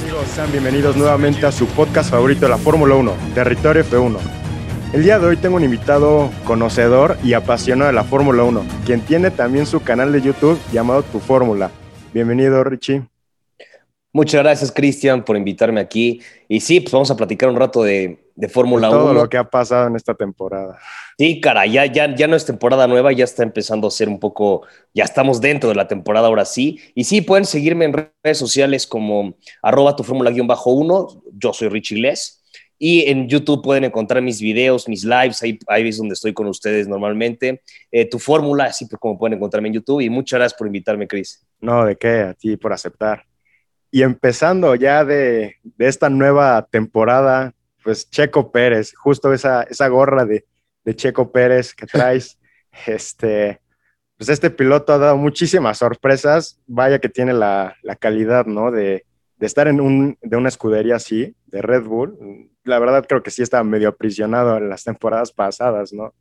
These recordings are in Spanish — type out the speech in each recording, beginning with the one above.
Amigos, sean bienvenidos nuevamente a su podcast favorito de la Fórmula 1, Territorio F1. El día de hoy tengo un invitado conocedor y apasionado de la Fórmula 1, quien tiene también su canal de YouTube llamado Tu Fórmula. Bienvenido, Richie. Muchas gracias, Cristian, por invitarme aquí. Y sí, pues vamos a platicar un rato de, Fórmula 1. Todo lo que ha pasado en esta temporada. Sí, cara, ya, ya, ya no es temporada nueva, ya está empezando a ser un poco, ya estamos dentro de la temporada ahora sí. Y sí, pueden seguirme en redes sociales como arroba tu fórmula-1. Yo soy Richie Les. Y en YouTube pueden encontrar mis videos, mis lives, ahí, ahí es donde estoy con ustedes normalmente. Eh, tu fórmula, así como pueden encontrarme en YouTube. Y muchas gracias por invitarme, Chris. No, de qué, a ti por aceptar. Y empezando ya de, de esta nueva temporada, pues Checo Pérez, justo esa, esa gorra de, de Checo Pérez que traes, este, pues este piloto ha dado muchísimas sorpresas. Vaya que tiene la, la calidad, ¿no? De, de estar en un, de una escudería así, de Red Bull la verdad creo que sí estaba medio aprisionado en las temporadas pasadas, ¿no?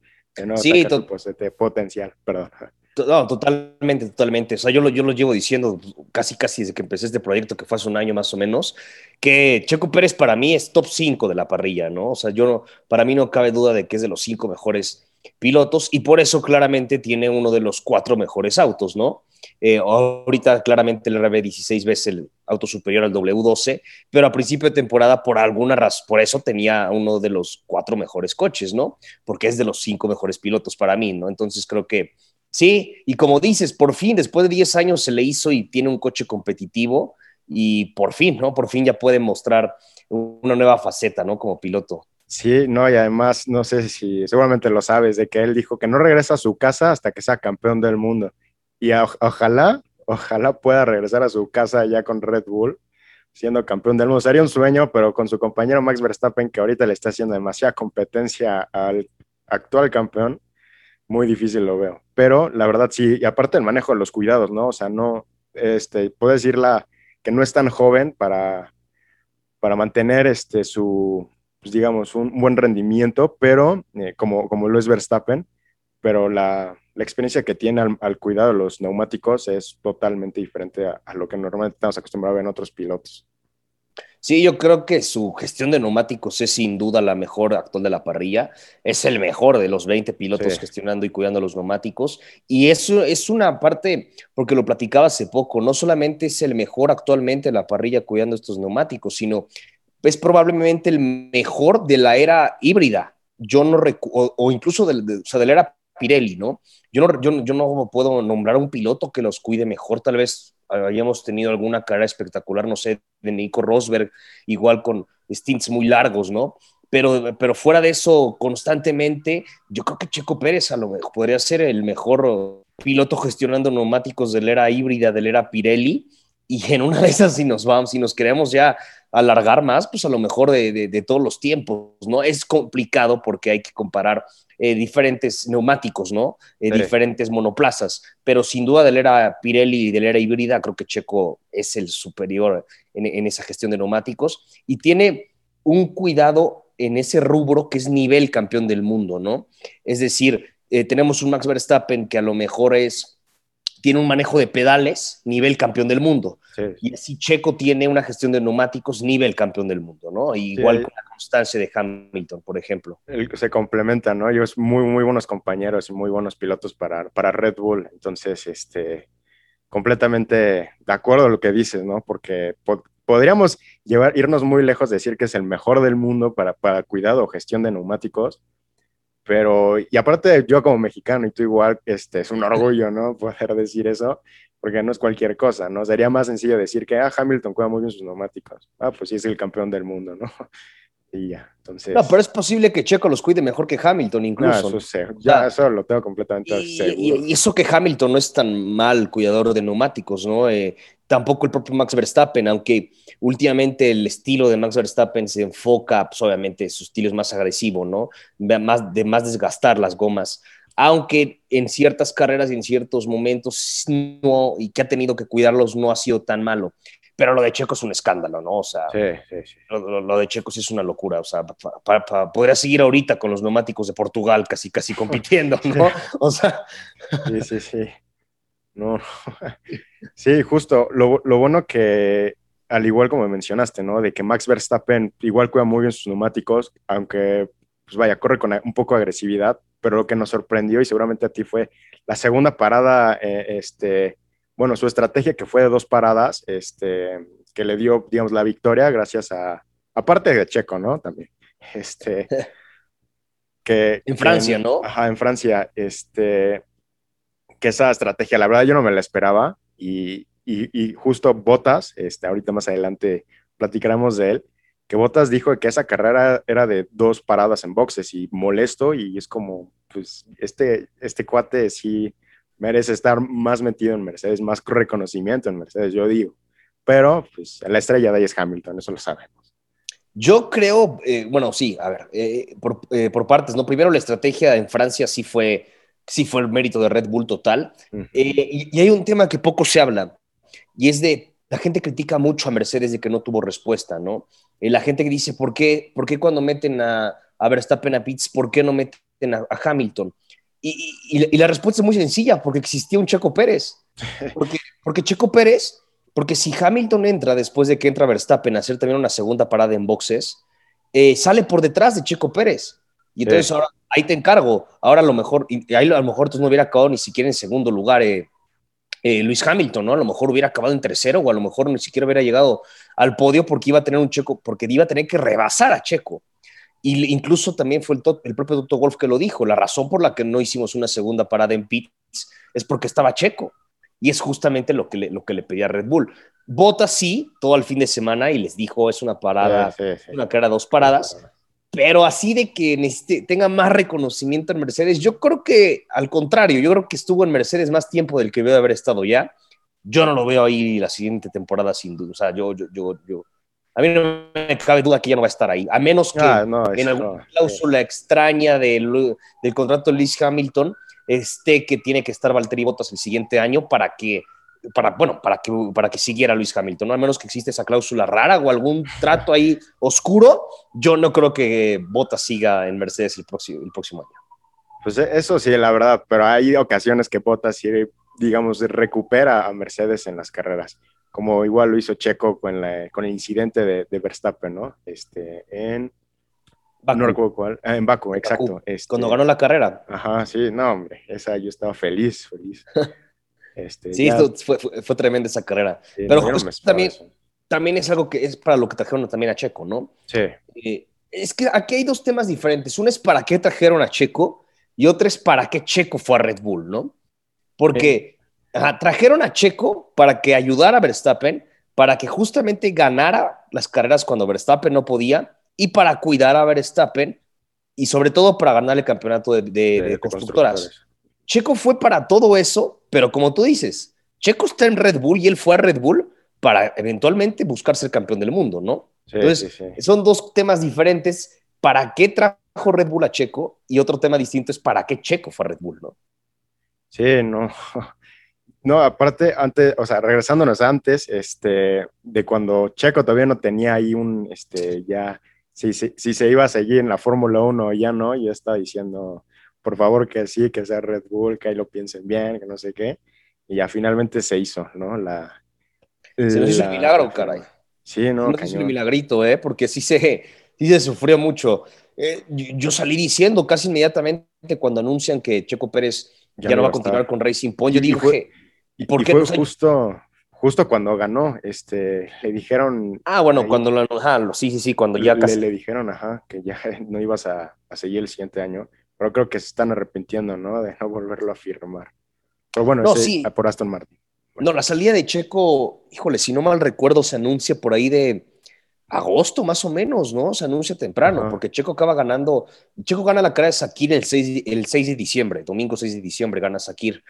no sí, pues, este potencial, perdón. No, totalmente, totalmente. O sea, yo lo, yo lo llevo diciendo casi, casi desde que empecé este proyecto, que fue hace un año más o menos, que Checo Pérez para mí es top 5 de la parrilla, ¿no? O sea, yo para mí no cabe duda de que es de los cinco mejores pilotos y por eso claramente tiene uno de los cuatro mejores autos, ¿no? Eh, ahorita claramente el RB16 ves el auto superior al W12, pero a principio de temporada por alguna razón, por eso tenía uno de los cuatro mejores coches, ¿no? Porque es de los cinco mejores pilotos para mí, ¿no? Entonces creo que sí, y como dices, por fin, después de 10 años se le hizo y tiene un coche competitivo y por fin, ¿no? Por fin ya puede mostrar una nueva faceta, ¿no? Como piloto. Sí, no, y además, no sé si seguramente lo sabes, de que él dijo que no regresa a su casa hasta que sea campeón del mundo. Y ojalá, ojalá pueda regresar a su casa ya con Red Bull, siendo campeón del mundo. Sería un sueño, pero con su compañero Max Verstappen, que ahorita le está haciendo demasiada competencia al actual campeón, muy difícil lo veo. Pero la verdad sí, y aparte el manejo de los cuidados, ¿no? O sea, no, este, puedo decirla que no es tan joven para, para mantener este, su, pues, digamos, un, buen rendimiento, pero eh, como, como lo es Verstappen, pero la, la experiencia que tiene al, cuidado de los neumáticos es totalmente diferente a, lo que normalmente estamos acostumbrados a ver en otros pilotos. Sí, yo creo que su gestión de neumáticos es sin duda la mejor actual de la parrilla. Es el mejor de los 20 pilotos gestionando y cuidando los neumáticos. Y eso es una parte, porque lo platicaba hace poco, no solamente es el mejor actualmente de la parrilla cuidando estos neumáticos, sino es probablemente el mejor de la era híbrida. Yo no o, o incluso de, de, la era Pirelli, ¿no? Yo ¿no? yo, yo no puedo nombrar un piloto que los cuide mejor, tal vez hayamos tenido alguna carrera espectacular, no sé, de Nico Rosberg, igual con stints muy largos, ¿no? Pero, pero fuera de eso, constantemente, yo creo que Checo Pérez a lo mejor podría ser el mejor piloto gestionando neumáticos de la era híbrida, de la era Pirelli, y en una de esas, si nos vamos, si nos queremos ya alargar más, pues a lo mejor de, todos los tiempos, ¿no? Es complicado porque hay que comparar eh, diferentes neumáticos, ¿no? Eh, diferentes monoplazas, pero sin duda de la era Pirelli y de la era híbrida, creo que Checo es el superior en, esa gestión de neumáticos y tiene un cuidado en ese rubro que es nivel campeón del mundo, ¿no? Es decir, eh, tenemos un Max Verstappen que a lo mejor es tiene un manejo de pedales nivel campeón del mundo. Y así Checo tiene una gestión de neumáticos nivel campeón del mundo, ¿no? Igual con la constancia de Hamilton, por ejemplo. se complementan, ¿no? Ellos muy, muy buenos compañeros y muy buenos pilotos para, para Red Bull. Entonces, este, completamente de acuerdo a lo que dices, ¿no? Porque podríamos llevar, irnos muy lejos de decir que es el mejor del mundo para, para cuidado o gestión de neumáticos, pero, y aparte yo como mexicano y tú igual, este, es un orgullo, ¿no? Poder decir eso, porque no es cualquier cosa, ¿no? Sería más sencillo decir que, ah, Hamilton cuida muy bien sus neumáticos. Ah, pues sí es el campeón del mundo, ¿no? Y ya, entonces... No, pero es posible que Checo los cuide mejor que Hamilton incluso. No, eso ya, eso lo tengo completamente y, seguro. Y, eso que Hamilton no es tan mal cuidador de neumáticos, ¿no? Eh, tampoco el propio Max Verstappen, aunque últimamente el estilo de Max Verstappen se enfoca, pues obviamente su estilo es más agresivo, ¿no? Más, de más desgastar las gomas, aunque en ciertas carreras y en ciertos momentos no, y que ha tenido que cuidarlos no ha sido tan malo. Pero lo de Checo es un escándalo, ¿no? O sea, sí, sí, sí. Lo, de Checo sí es una locura. O sea, podría seguir ahorita con los neumáticos de Portugal casi, casi compitiendo, ¿no? O sea. Sí, sí, sí. No, no. Sí, justo. Lo, lo, bueno que, al igual como mencionaste, ¿no? De que Max Verstappen igual cuida muy bien sus neumáticos, aunque, pues vaya, corre con un poco de agresividad, pero lo que nos sorprendió y seguramente a ti fue la segunda parada, eh, este, bueno, su estrategia que fue de dos paradas, este, que le dio, digamos, la victoria gracias a, aparte de Checo, ¿no? También, este, que... En Francia, ¿no? Ajá, en Francia, este, que esa estrategia, la verdad yo no me la esperaba y, y, justo Botas, este, ahorita más adelante platicaremos de él, que Botas dijo que esa carrera era de dos paradas en boxes y molesto y es como, pues este, este cuate sí merece estar más metido en Mercedes, más reconocimiento en Mercedes, yo digo. Pero pues la estrella de ahí es Hamilton, eso lo sabemos. Yo creo, eh, bueno, sí, a ver, eh, por, eh, por, partes, ¿no? Primero la estrategia en Francia sí fue, sí fue el mérito de Red Bull total. y, y, hay un tema que poco se habla, y es de, la gente critica mucho a Mercedes de que no tuvo respuesta, ¿no? la gente que dice, ¿por qué, por qué cuando meten a, a Verstappen a Pitts, por qué no meten a, Hamilton? Y, y, la respuesta es muy sencilla, porque existía un Checo Pérez. Porque, porque Checo Pérez, porque si Hamilton entra después de que entra Verstappen a hacer también una segunda parada en boxes, eh, sale por detrás de Checo Pérez. Y entonces ahora, ahí te encargo. Ahora a lo mejor, y ahí a lo mejor tú no hubiera acabado ni siquiera en segundo lugar eh, eh, Luis Hamilton, ¿no? A lo mejor hubiera acabado en tercero o a lo mejor ni siquiera hubiera llegado al podio porque iba a tener un Checo, porque iba a tener que rebasar a Checo. Y incluso también fue el, el propio Dr. Wolf que lo dijo. La razón por la que no hicimos una segunda parada en pits es porque estaba Checo. Y es justamente lo que le, lo que le pedía Red Bull. Vota sí, todo el fin de semana y les dijo es una parada, una carrera, dos paradas pero así de que tenga más reconocimiento en Mercedes, yo creo que al contrario, yo creo que estuvo en Mercedes más tiempo del que veo de haber estado ya. Yo no lo veo ahí la siguiente temporada sin duda. O sea, yo, yo, yo, yo a mí no me cabe duda que ya no va a estar ahí, a menos que ah, en alguna cláusula extraña del, del contrato de Lewis Hamilton esté que tiene que estar Valtteri Bottas el siguiente año para que para, bueno, para que, para que siguiera Luis Hamilton, ¿no? A menos que existe esa cláusula rara o algún trato ahí oscuro, yo no creo que Bottas siga en Mercedes el próximo, el próximo año. Pues e, eso sí, la verdad, pero hay ocasiones que Bottas sí, digamos, recupera a Mercedes en las carreras, como igual lo hizo Checo con, con el incidente de, Verstappen, ¿no? Este, en... No recuerdo cuál. Ah, en Baku, exacto. Este, Cuando ganó la carrera. Ajá, sí, no, hombre, esa yo estaba feliz, feliz. Este, sí, fue, fue, tremenda esa carrera. Pero también, también es algo que es para lo que trajeron también a Checo, ¿no? Sí. Eh, es que aquí hay dos temas diferentes. Uno es para qué trajeron a Checo y otro es para qué Checo fue a Red Bull, ¿no? Porque trajeron a Checo para que ayudara a Verstappen, para que justamente ganara las carreras cuando Verstappen no podía y para cuidar a Verstappen y sobre todo para ganar el campeonato de, constructoras. Checo fue para todo eso, pero como tú dices, Checo está en Red Bull y él fue a Red Bull para eventualmente buscar ser campeón del mundo, ¿no? Entonces, son dos temas diferentes. ¿Para qué trajo Red Bull a Checo? Y otro tema distinto es para qué Checo fue a Red Bull, ¿no? Sí, no. No, aparte, antes, o sea, regresándonos antes, este, de cuando Checo todavía no tenía ahí un, este, ya, si, si, si se iba a seguir en la Fórmula 1 ya no, ya estaba diciendo, por favor que sí, que sea Red Bull, que ahí lo piensen bien, que no sé qué. Y ya finalmente se hizo, ¿no? La, se hizo un milagro, caray. Sí, no, se hizo un milagrito, ¿eh? Porque sí se, sí se sufrió mucho. Eh, yo salí diciendo casi inmediatamente cuando anuncian que Checo Pérez ya, no va a continuar con Racing Point, yo dije, ¿y por qué? fue justo, justo cuando ganó, este, le dijeron... Ah, bueno, cuando lo, sí, sí, sí, cuando ya casi... Le dijeron, ajá, que ya no ibas a, a seguir el siguiente año pero creo que se están arrepintiendo, ¿no? De no volverlo a firmar. Pero bueno, no, sí. por Aston Martin. No, la salida de Checo, híjole, si no mal recuerdo, se anuncia por ahí de agosto más o menos, ¿no? Se anuncia temprano, porque Checo acaba ganando, Checo gana la cara de Sakir el 6, el 6 de diciembre, domingo 6 de diciembre gana Sakir.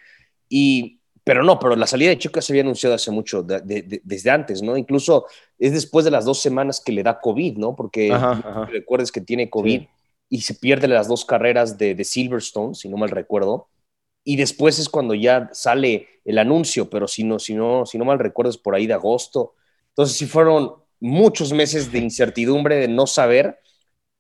Y, pero no, pero la salida de Checo se había anunciado hace mucho, desde antes, ¿no? Incluso es después de las dos semanas que le da COVID, ¿no? Porque recuerdes que tiene COVID y se pierde las dos carreras de, Silverstone, si no mal recuerdo. Y después es cuando ya sale el anuncio, pero si no, si no, si no mal recuerdo es por ahí de agosto. Entonces sí fueron muchos meses de incertidumbre, de no saber,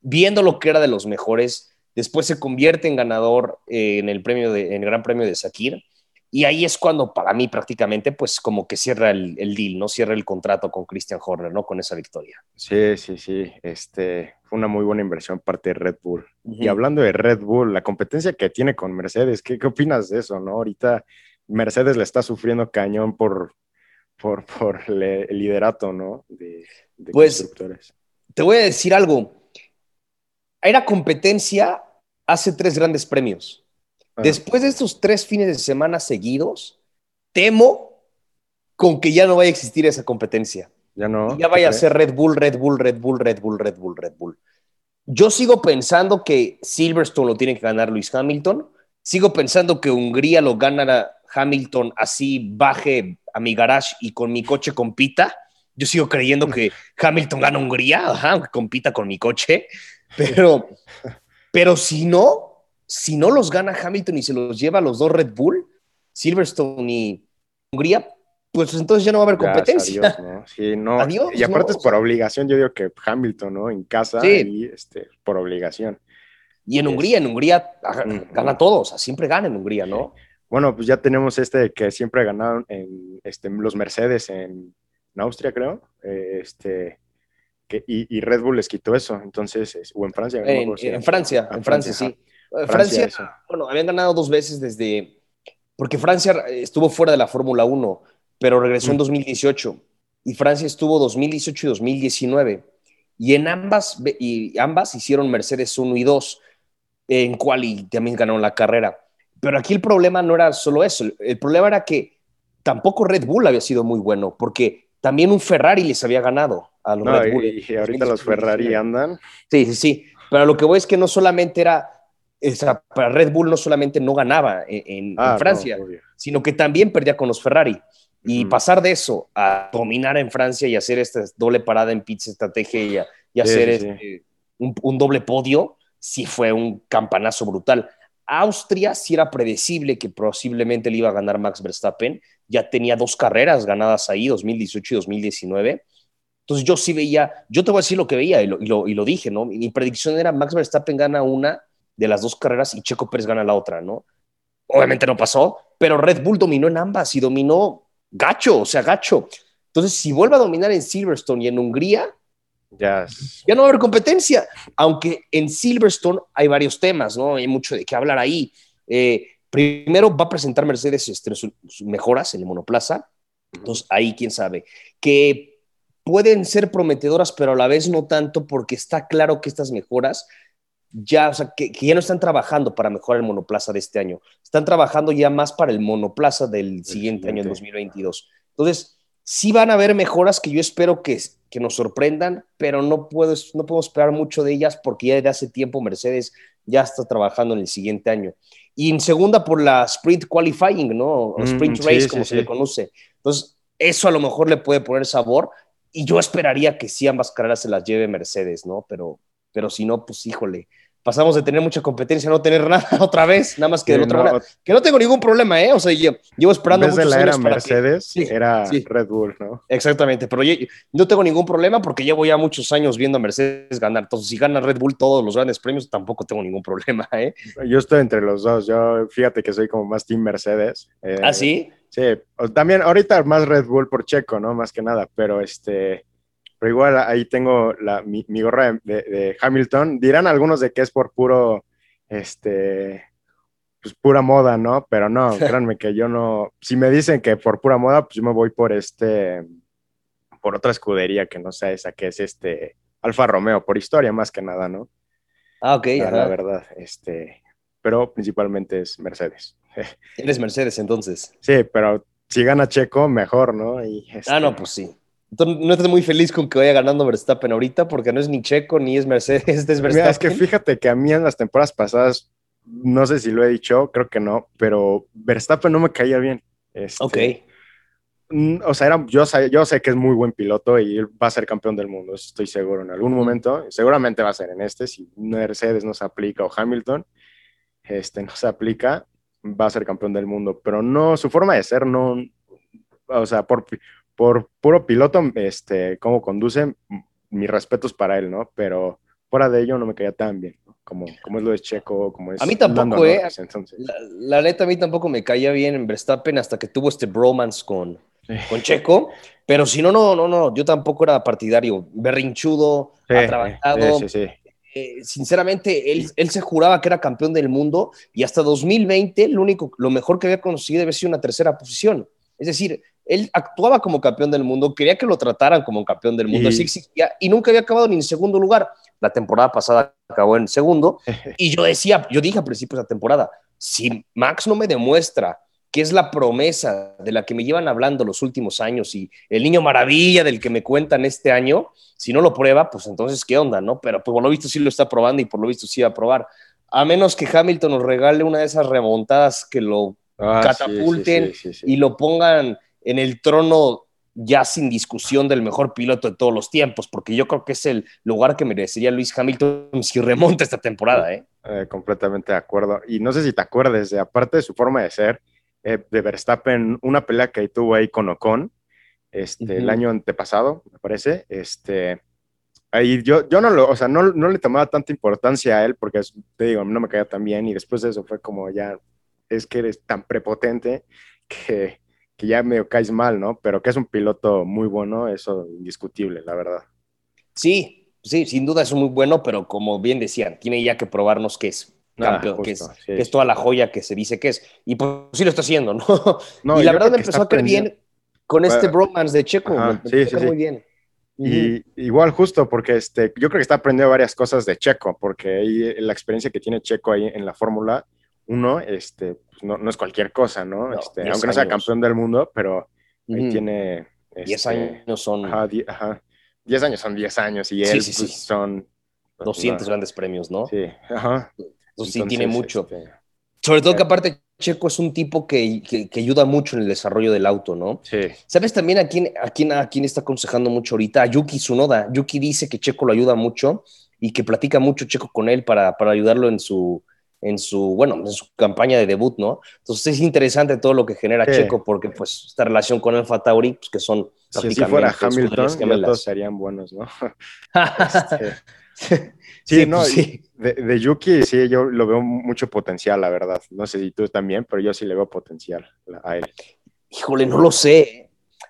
viendo lo que era de los mejores. Después se convierte en ganador eh, en el premio de, en el Gran Premio de Sakir. Y ahí es cuando para mí prácticamente pues como que cierra el, el deal, ¿no? Cierra el contrato con Christian Horner, ¿no? Con esa victoria. Sí, sí, sí. Este, fue una muy buena inversión parte de Red Bull. Y hablando de Red Bull, la competencia que tiene con Mercedes, ¿qué, qué opinas de eso, no? Ahorita Mercedes le está sufriendo cañón por, por, por el liderato, ¿no? De, de Pues- constructores. Te voy a decir algo. Era competencia hace tres grandes premios. Después de estos tres fines de semana seguidos, temo con que ya no vaya a existir esa competencia. ya no. ya vaya a ¿tú ser Red Bull, Red Bull, Red Bull, Red Bull, Red Bull, Red Bull. Yo sigo pensando que Silverstone lo tiene que ganar Luis Hamilton. Sigo pensando que Hungría lo ganará Hamilton así baje a mi garage y con mi coche compita. Yo sigo creyendo que Hamilton gana Hungría, ajá, aunque compita con mi coche. Pero, pero si no, si no los gana Hamilton y se los lleva a los dos Red Bull, Silverstone y Hungría, pues entonces ya no va a haber competencia. adiós, ¿no? Sí, no. Adiós, y aparte no, es por obligación, yo digo que Hamilton, ¿no? En casa Sí. y este, por obligación. Y en Es- Hungría, en Hungría Ujú. gana todos, o sea, siempre gana en Hungría, ¿no? Bueno, pues ya tenemos este de que siempre ganaron en este, los Mercedes en, en Austria, creo. eh, este, que, y, y Red Bull les quitó eso, entonces, es- o en Francia. no En, si Francia, Ah, en Francia, sí. Eh, Francia, Francia, bueno, habían ganado dos veces desde, porque Francia estuvo fuera de la Fórmula 1, pero regresó en Mm. 2018, y Francia estuvo 2018 y 2019, y en ambas, y ambas hicieron Mercedes 1 y 2, en cual y también ganaron la carrera. Pero aquí el problema no era solo eso, el- el problema era que tampoco Red Bull había sido muy bueno, porque también un Ferrari les había ganado a los No, Red Bull. y, y ahorita los Ferrari andan. Sí, sí, sí. Pero lo que voy es que no solamente era, o sea, para Red Bull no solamente no ganaba en, en- en Ah, no, Francia, obvio. sino que también perdía con los Ferrari. Y Ujú. pasar de eso a dominar en Francia y hacer esta doble parada en pizza estrategia y, a- y Sí, hacer sí, este, un, un doble podio, sí fue un campanazo brutal. Austria sí era predecible que posiblemente le iba a ganar Max Verstappen. Ya tenía dos carreras ganadas ahí, 2018 y 2019. Entonces yo sí veía, yo te voy a decir lo que veía y lo, y lo, y lo dije, ¿no? Mi predicción era Max Verstappen gana una de las dos carreras y Checo Pérez gana la otra, ¿no? Obviamente no pasó, pero Red Bull dominó en ambas y dominó gacho, o sea, gacho. Entonces, si vuelve a dominar en Silverstone y en Hungría, Ya, no va a haber competencia, aunque en Silverstone hay varios temas, ¿no? Hay mucho de qué hablar ahí. Eh, primero va a presentar Mercedes este, sus mejoras en el monoplaza, entonces ahí quién sabe, que pueden ser prometedoras, pero a la vez no tanto porque está claro que estas mejoras ya, o sea, que, que ya no están trabajando para mejorar el monoplaza de este año, están trabajando ya más para el monoplaza del siguiente año, siguiente. 2022. Entonces, sí van a haber mejoras que yo espero que, que nos sorprendan, pero no, puedo, no puedo esperar mucho de ellas porque ya desde hace tiempo Mercedes ya está trabajando en el siguiente año. Y en segunda por la sprint qualifying, ¿no? O Mm, sprint sí, race, sí, como se sí. le conoce. Entonces, eso a lo mejor le puede poner sabor y yo esperaría que sí ambas carreras se las lleve Mercedes, ¿no? Pero, pero si no, pues híjole, pasamos de tener mucha competencia a no tener nada otra vez, nada más que de Sí, otra no, manera. Que no tengo ningún problema, ¿eh? O sea, yo, llevo esperando vez de muchos la era que- Mercedes, Sí, era sí. Red Bull, ¿no? Exactamente, pero yo, no tengo ningún problema porque llevo ya muchos años viendo a Mercedes ganar. Entonces, si gana Red Bull todos los grandes premios, tampoco tengo ningún problema, ¿eh? Yo estoy entre los dos. Yo, fíjate que soy como más Team Mercedes. Eh, ¿Ah, sí? Sí, también ahorita más Red Bull por Checo, ¿no? Más que nada, pero este, pero igual ahí tengo la, mi, mi gorra de, Hamilton. Dirán algunos de que es por puro, este, pues pura moda, ¿no? Pero no, créanme que yo no, si me dicen que por pura moda, pues yo me voy por este, por otra escudería que no sea esa, que es este, Alfa Romeo, por historia más que nada, ¿no? Ah, ok, La, ajá. la verdad, este, pero principalmente es Mercedes. Eres Mercedes entonces. Sí, pero si gana Checo, mejor, ¿no? Y, este, Ah, no, pues sí. Entonces, no estás muy feliz con que vaya ganando Verstappen ahorita porque no es ni Checo ni es Mercedes, es Verstappen. Mira, es que fíjate que a mí en las temporadas pasadas, no sé si lo he dicho, creo que no, pero Verstappen no me caía bien. Este, Ok. mm, O sea, era, yo, sé, yo sé que es muy buen piloto y va a ser campeón del mundo, eso estoy seguro. En algún momento, seguramente va a ser en este, si Mercedes no se aplica o Hamilton este, no se aplica, va a ser campeón del mundo. Pero no, su forma de ser no, o sea, por, por puro piloto, este, cómo conduce, mis respetos para él, ¿no? Pero fuera de ello no me caía tan bien. ¿no? como, como es lo de Checo, como es... A mí tampoco, eh. La, neta, a mí tampoco me caía bien en Verstappen hasta que tuvo este bromance con, con Checo, pero si no, no, no, no, yo tampoco era partidario, berrinchudo, ha trabajado. Eh, sinceramente, él, él, se juraba que era campeón del mundo y hasta 2020 lo único, lo mejor que había conseguido había sido una tercera posición. Es decir, él actuaba como campeón del mundo, quería que lo trataran como campeón del mundo, y, así existía, y nunca había acabado ni en segundo lugar. La temporada pasada acabó en segundo, y yo decía, yo dije al principio de la temporada, si Max no me demuestra que es la promesa de la que me llevan hablando los últimos años y el niño maravilla del que me cuentan este año, si no lo prueba, pues entonces, ¿qué onda? no Pero pues, por lo visto sí lo está probando y por lo visto sí va a probar. A menos que Hamilton nos regale una de esas remontadas que lo ah, catapulten y lo pongan en el trono ya sin discusión del mejor piloto de todos los tiempos, porque yo creo que es el lugar que merecería Luis Hamilton si remonta esta temporada. ¿eh? ¿eh? completamente de acuerdo. Y no sé si te acuerdes, de, aparte de su forma de ser, eh, de Verstappen, una pelea que tuvo ahí con Ocon este, el año antepasado, me parece. Este, ahí yo, yo no, lo, o sea, no, no le tomaba tanta importancia a él porque, te digo, no me caía tan bien y después de eso fue como ya, es que eres tan prepotente que que ya medio caes mal, ¿no? Pero que es un piloto muy bueno, eso indiscutible, la verdad. Sí, sí, sin duda es muy bueno, pero como bien decían, tiene ya que probarnos que es ah, campeón, que, es, toda la joya que se dice que es. Y pues sí lo está haciendo, ¿no? y la verdad me empezó a caer bien con este bromance de Checo. sí, sí, muy bien. Y igual justo porque este, yo creo que está aprendiendo varias cosas de Checo, porque ahí, la experiencia que tiene Checo ahí en la Fórmula uno, este, pues, no, es cualquier cosa, ¿no? este, aunque no sea campeón del mundo, pero ahí tiene... Diez este, años son... Ajá, diez años son diez años y él pues, son... 200 pues, grandes premios, ¿no? Sí, ajá. Entonces, sí tiene mucho. Este, Sobre todo que aparte Checo es un tipo que, que, ayuda mucho en el desarrollo del auto, ¿no? Sí. ¿Sabes también a quién, a quién, a quién está aconsejando mucho ahorita? A Yuki Tsunoda. Yuki dice que Checo lo ayuda mucho y que platica mucho Checo con él para, para ayudarlo en su, en su, bueno, en su campaña de debut, ¿no? Entonces es interesante todo lo que genera Checo, porque pues esta relación con el Tauri, pues que son si así fuera Hamilton, todos serían buenos, ¿no? Este, sí, no, pues sí. De, Yuki sí, yo lo veo mucho potencial, la verdad. No sé si tú también, pero yo sí le veo potencial a él. Híjole, no lo sé.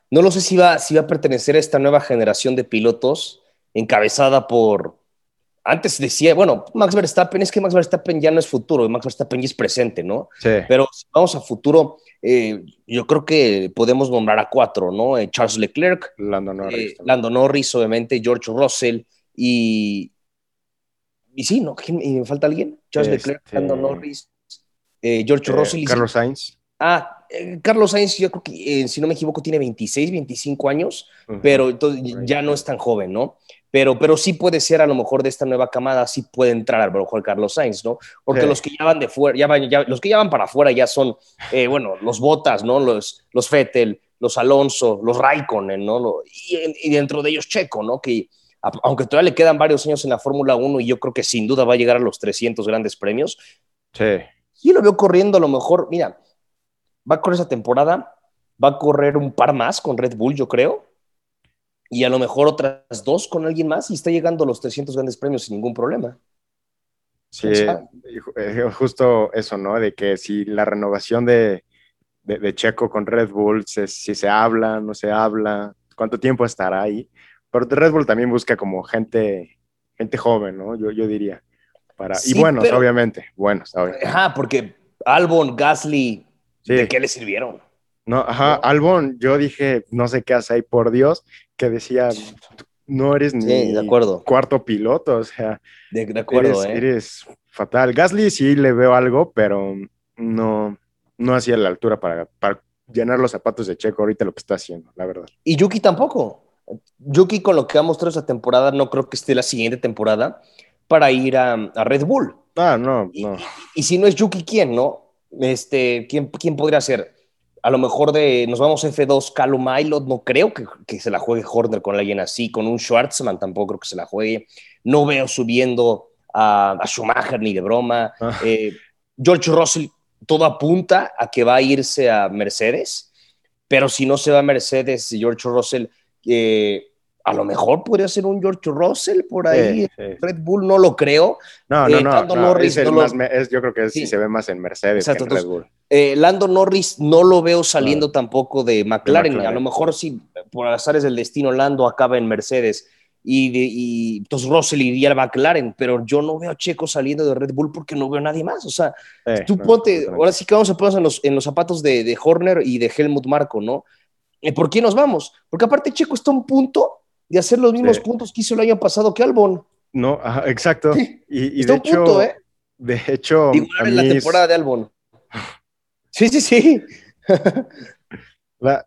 No lo sé si va, si va a pertenecer a esta nueva generación de pilotos encabezada por, antes decía, bueno, Max Verstappen, es que Max Verstappen ya no es futuro, Max Verstappen ya es presente, ¿no? Sí. Pero si vamos a futuro, eh, yo creo que podemos nombrar a cuatro, ¿no? Eh, Charles Leclerc, Lando Norris, eh, Lando Norris, obviamente, George Russell y. Y sí, ¿no? ¿Me falta alguien? Charles este, Leclerc, Lando Norris, George Russell. Carlos Sainz. Ah, Carlos Sainz, yo creo que, si no me equivoco, tiene 26, 25 años, pero entonces ya no es tan joven, ¿no? Pero, pero sí puede ser a lo mejor de esta nueva camada, sí puede entrar a lo mejor Carlos Sainz, ¿no? Porque los que ya van de fuera, ya van, ya, los que ya van para afuera ya son, eh, bueno, los Botas, ¿no? Los, los Fettel, los Alonso, los Raikkonen, ¿no? Y, dentro de ellos Checo, ¿no? Que aunque todavía le quedan varios años en la Fórmula 1 y yo creo que sin duda va a llegar a los 300 grandes premios. Sí. Sí lo veo corriendo a lo mejor, mira, va a correr esa temporada, va a correr un par más con Red Bull, yo creo y a lo mejor otras dos con alguien más y está llegando a los 300 grandes premios sin ningún problema. Sí, eh, justo eso, ¿no? De que si la renovación de, de, Checo con Red Bull, si se habla, no se habla, cuánto tiempo estará ahí. Pero Red Bull también busca como gente, gente joven, ¿no? Yo, yo diría. Para, y buenos, obviamente, buenos. Ajá, porque Albon, Gasly, ¿de qué le sirvieron? No, ajá, Albon, yo dije, no sé qué hace ahí, por Dios, que decía, no eres ni de acuerdo. cuarto piloto, o sea, de, acuerdo, eres, ¿eh? eres, fatal. Gasly sí le veo algo, pero no, no hacía la altura para, para llenar los zapatos de Checo ahorita lo que está haciendo, la verdad. Y Yuki tampoco. Yuki con lo que ha mostrado esa temporada, no creo que esté la siguiente temporada para ir a, Red Bull. Ah, no, no. Y, si no es Yuki, ¿quién, no? Este, ¿quién, quién podría ser? A lo mejor de nos vamos F2 Calum Mailot, no creo que, que, se la juegue Horner con alguien así, con un Schwartzman tampoco creo que se la juegue. No veo subiendo a, Schumacher ni de broma. Ah. Eh, George Russell todo apunta a que va a irse a Mercedes, pero si no se va a Mercedes, George Russell, eh, a lo mejor podría ser un George Russell por ahí. Red Bull no lo creo. No, no, eh, no. Norris yo creo que sí. se ve más en Mercedes que en Red Bull. Eh, Lando Norris no lo veo saliendo tampoco de McLaren. A lo mejor sí, por azares del destino, Lando acaba en Mercedes y, y entonces Russell iría a McLaren, pero yo no veo a Checo saliendo de Red Bull porque no veo a nadie más. O sea, tú ponte, ahora sí que vamos a ponernos en los, en los zapatos de, de Horner y de Helmut Marco, ¿no? ¿Por qué nos vamos? Porque aparte Checo está a un punto de hacer los mismos puntos que hizo el año pasado que Albon. No, exacto. Y, de hecho, punto, ¿eh? de hecho, Igual en la temporada de Albon. Sí, sí, sí.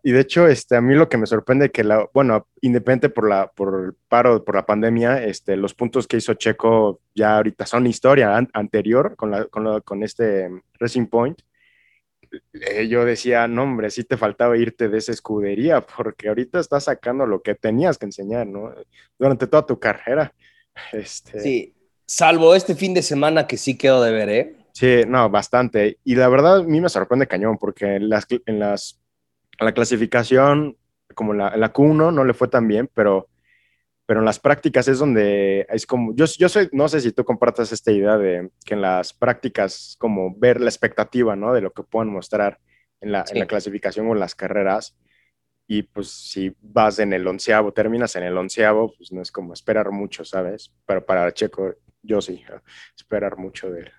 y de hecho, este, a mí lo que me sorprende que la, bueno, independiente por la, por el paro, por la pandemia, este, los puntos que hizo Checo ya ahorita son historia anterior con, la, con, con, este Racing Point. Eh, yo decía, no, hombre, sí te faltaba irte de esa escudería, porque ahorita estás sacando lo que tenías que enseñar, ¿no? Durante toda tu carrera. Este... Sí, salvo este fin de semana que sí quedó de ver, ¿eh? Sí, no, bastante. Y la verdad, a mí me sorprende cañón, porque en las, en las la clasificación, como la, la Q1 no le fue tan bien, pero pero en las prácticas es donde es como, yo, yo soy, no sé si tú compartas esta idea de que en las prácticas como ver la expectativa, ¿no? De lo que puedan mostrar en la, en la clasificación o en las carreras. Y pues si vas en el onceavo, terminas en el onceavo, pues no es como esperar mucho, ¿sabes? Pero para Checo, yo sí, esperar mucho de él.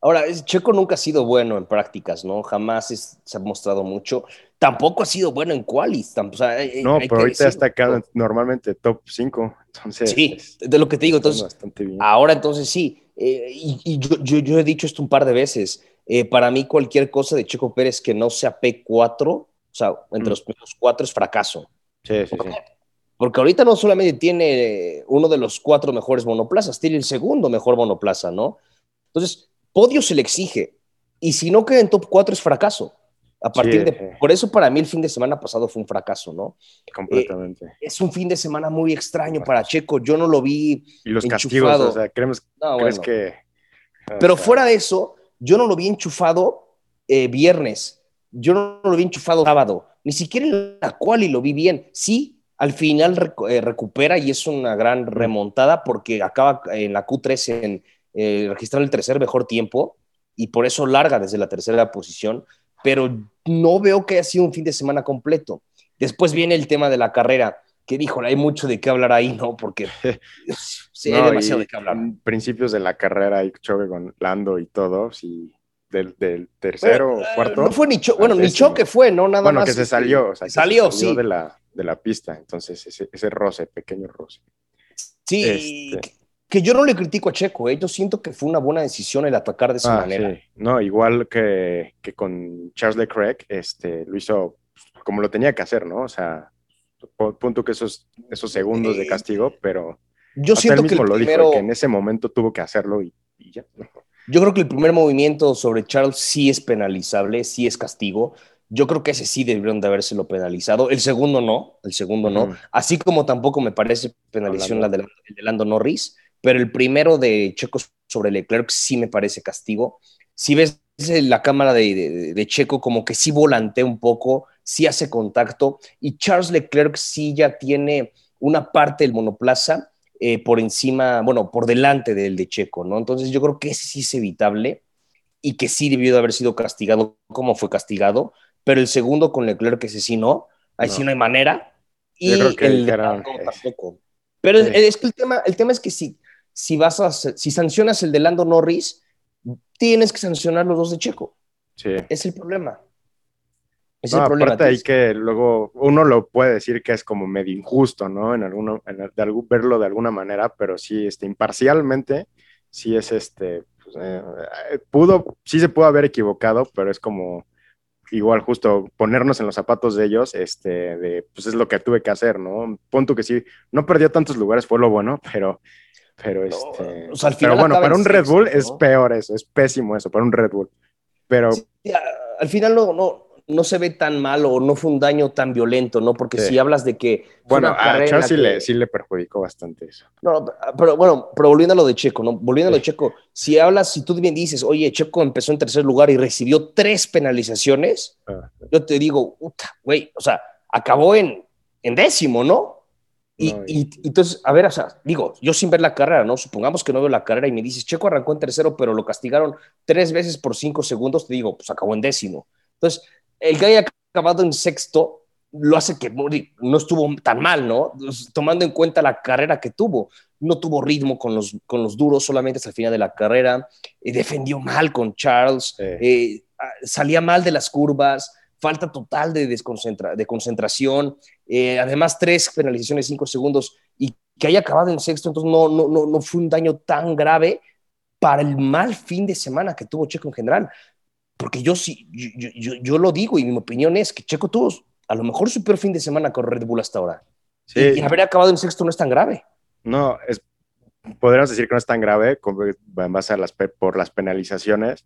Ahora, Checo nunca ha sido bueno en prácticas, ¿no? Jamás se ha mostrado mucho. Tampoco ha sido bueno en qualis. no, pero ahorita está acá normalmente top 5. Entonces, sí, de lo que te digo. Entonces, ahora entonces sí. Eh, y, yo, he dicho esto un par de veces. Eh, para mí cualquier cosa de Checo Pérez que no sea P4, o sea, entre mm. los primeros cuatro es fracaso. Sí, sí, sí. Porque ahorita no solamente tiene uno de los cuatro mejores monoplazas, tiene el segundo mejor monoplaza, ¿no? Entonces, podio se le exige. Y si no queda en top 4 es fracaso. A partir de, por eso para mí el fin de semana pasado fue un fracaso, ¿no? Completamente. Eh, es un fin de semana muy extraño para Checo. Yo no lo vi. Y los castigos, o sea, creemos, crees que. Pero fuera de eso, yo no lo vi enchufado eh, viernes. Yo no lo vi enchufado sábado. Ni siquiera en la cual y lo vi bien. Sí, al final eh, recupera y es una gran remontada porque acaba en la Q3 en eh, registrar el tercer mejor tiempo y por eso larga desde la tercera posición, pero no veo que haya sido un fin de semana completo. Después viene el tema de la carrera, que dijo, hay mucho de qué hablar ahí, ¿no? Porque sí, hay demasiado de qué hablar. Principios de la carrera y choque con Lando y todo, sí, del, tercero o eh, cuarto. No fue ni choque, bueno, ni choque fue, ¿no? Nada bueno, más. que se salió, o sea, salió, sí. De la, de la pista, entonces ese, ese roce, pequeño roce. Sí, este que yo no le critico a Checo, ¿eh? yo siento que fue una buena decisión el atacar de esa ah, manera. No, igual que, que, con Charles Leclerc, este, lo hizo como lo tenía que hacer, ¿no? O sea, punto que esos, esos segundos de castigo, pero yo siento mismo que lo dijo, que en ese momento tuvo que hacerlo y, ya. Yo creo que el primer movimiento sobre Charles sí es penalizable, sí es castigo. Yo creo que ese sí debieron de habérselo penalizado. El segundo no, el segundo no. Así como tampoco me parece penalización la de, de Lando Norris pero el primero de Checo sobre Leclerc sí me parece castigo. Si ves la cámara de, Checo, como que sí volantea un poco, sí hace contacto, y Charles Leclerc sí ya tiene una parte del monoplaza eh, por encima, bueno, por delante del de Checo, ¿no? Entonces yo creo que ese sí es evitable y que sí debió de haber sido castigado como fue castigado, pero el segundo con Leclerc ese sí no, ahí sí no hay manera. Y el tampoco. Pero es que el tema, el tema es que sí, si vas a, si sancionas el de Lando Norris, tienes que sancionar los dos de Checo. Sí. Es el problema. Es el problema. Aparte ahí que luego uno lo puede decir que es como medio injusto, ¿no? En alguno, de algún, verlo de alguna manera, pero sí, este, imparcialmente, sí es este, pues, eh, pudo, sí se pudo haber equivocado, pero es como igual justo ponernos en los zapatos de ellos, este, de, pues es lo que tuve que hacer, ¿no? Punto que sí, no perdió tantos lugares, fue lo bueno, pero pero este. pero bueno, para un Red Bull es peor eso, es pésimo eso, para un Red Bull. Pero. al final no, no, no se ve tan mal o no fue un daño tan violento, ¿no? Porque si hablas de que. Bueno, a Charles sí, le, sí le perjudicó bastante eso. No, pero bueno, pero volviendo a lo de Checo, ¿no? Volviendo a lo de Checo, si hablas, si tú bien dices, oye, Checo empezó en tercer lugar y recibió tres penalizaciones, ah. yo te digo, güey, o sea, acabó en, en décimo, ¿no? Y, y, entonces, a ver, o sea, digo, yo sin ver la carrera, ¿no? Supongamos que no veo la carrera y me dices, Checo arrancó en tercero, pero lo castigaron tres veces por cinco segundos, te digo, pues acabó en décimo. Entonces, el que haya acabado en sexto lo hace que no estuvo tan mal, ¿no? Tomando en cuenta la carrera que tuvo. No tuvo ritmo con los, con los duros, solamente hasta el final de la carrera. Eh, defendió mal con Charles. Eh, ah, salía mal de las curvas falta total de, de concentración, eh, además tres penalizaciones, cinco segundos, y que haya acabado en sexto, entonces no, no, no, no fue un daño tan grave para el mal fin de semana que tuvo Checo en general. Porque yo sí, yo, yo, yo, lo digo y mi opinión es que Checo tuvo a lo mejor su peor fin de semana con Red Bull hasta ahora. Y, haber acabado en sexto no es tan grave. No, es, podríamos decir que no es tan grave en base a las, por las penalizaciones,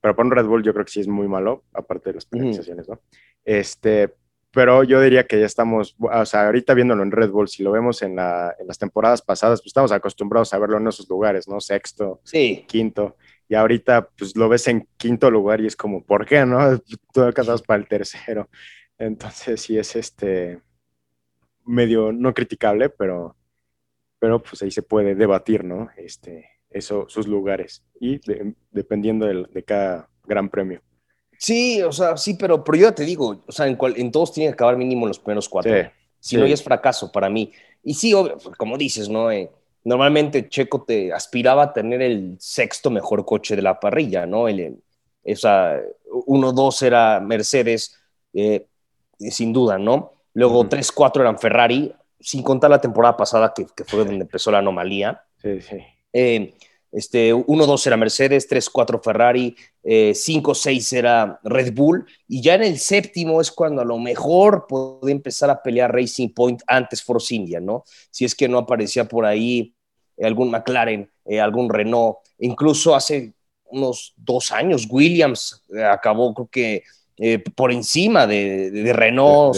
pero por un Red Bull yo creo que sí es muy malo, aparte de las penalizaciones, ¿no? Este, pero yo diría que ya estamos, o sea, ahorita viéndolo en Red Bull, si lo vemos en, la, en las temporadas pasadas, pues estamos acostumbrados a verlo en esos lugares, ¿no? Sexto, sí. quinto, y ahorita pues lo ves en quinto lugar y es como, ¿por qué, no? Tú alcanzas para el tercero. Entonces sí es este medio no criticable, pero, pero pues ahí se puede debatir, ¿no? Este, eso, sus lugares y dependiendo de, cada gran premio. Sí, o sea, sí, pero, pero yo te digo, o sea, en, en todos tienen que acabar mínimo en los primeros cuatro. si no, ya es fracaso para mí. Y sí, obvio, como dices, ¿no? Eh, normalmente Checo te aspiraba a tener el sexto mejor coche de la parrilla, ¿no? El, esa, uno, dos era Mercedes, eh, sin duda, ¿no? Luego tres, cuatro eran Ferrari, sin contar la temporada pasada que, que fue donde empezó la anomalía. Sí, sí. Eh, este, 1-2 era Mercedes, 3-4 Ferrari, 5-6 eh, era Red Bull, y ya en el séptimo es cuando a lo mejor puede empezar a pelear Racing Point antes Force India, ¿no? Si es que no aparecía por ahí algún McLaren, eh, algún Renault, incluso hace unos dos años Williams acabó creo que por encima de, Renault,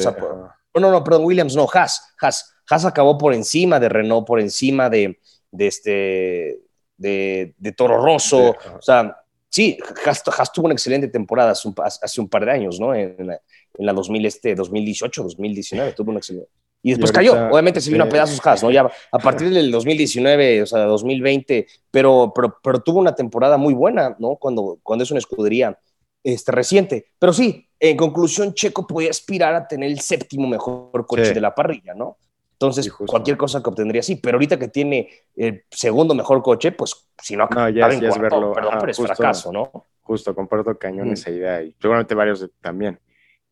no, no, perdón, Williams no, Haas, Haas, Haas acabó por encima de Renault, por encima de, de, este, de, Toro Rosso. o sea, sí, Haas, tuvo una excelente temporada hace un, hace un par de años, ¿no? En, la, en la 2000, este, 2018, 2019, tuvo una excelente. Y después cayó, obviamente se vino a pedazos Haas, ¿no? Ya a partir del 2019, o sea, 2020, pero, pero, pero tuvo una temporada muy buena, ¿no? Cuando, cuando es una escudería este, reciente. Pero sí, en conclusión, Checo podía aspirar a tener el séptimo mejor coche de la parrilla, ¿no? Entonces, cualquier cosa que obtendría sí, pero ahorita que tiene el segundo mejor coche, pues si no, no ya, es verlo. Perdón, pero es fracaso, ¿no? Justo, comparto cañón esa idea y seguramente varios también.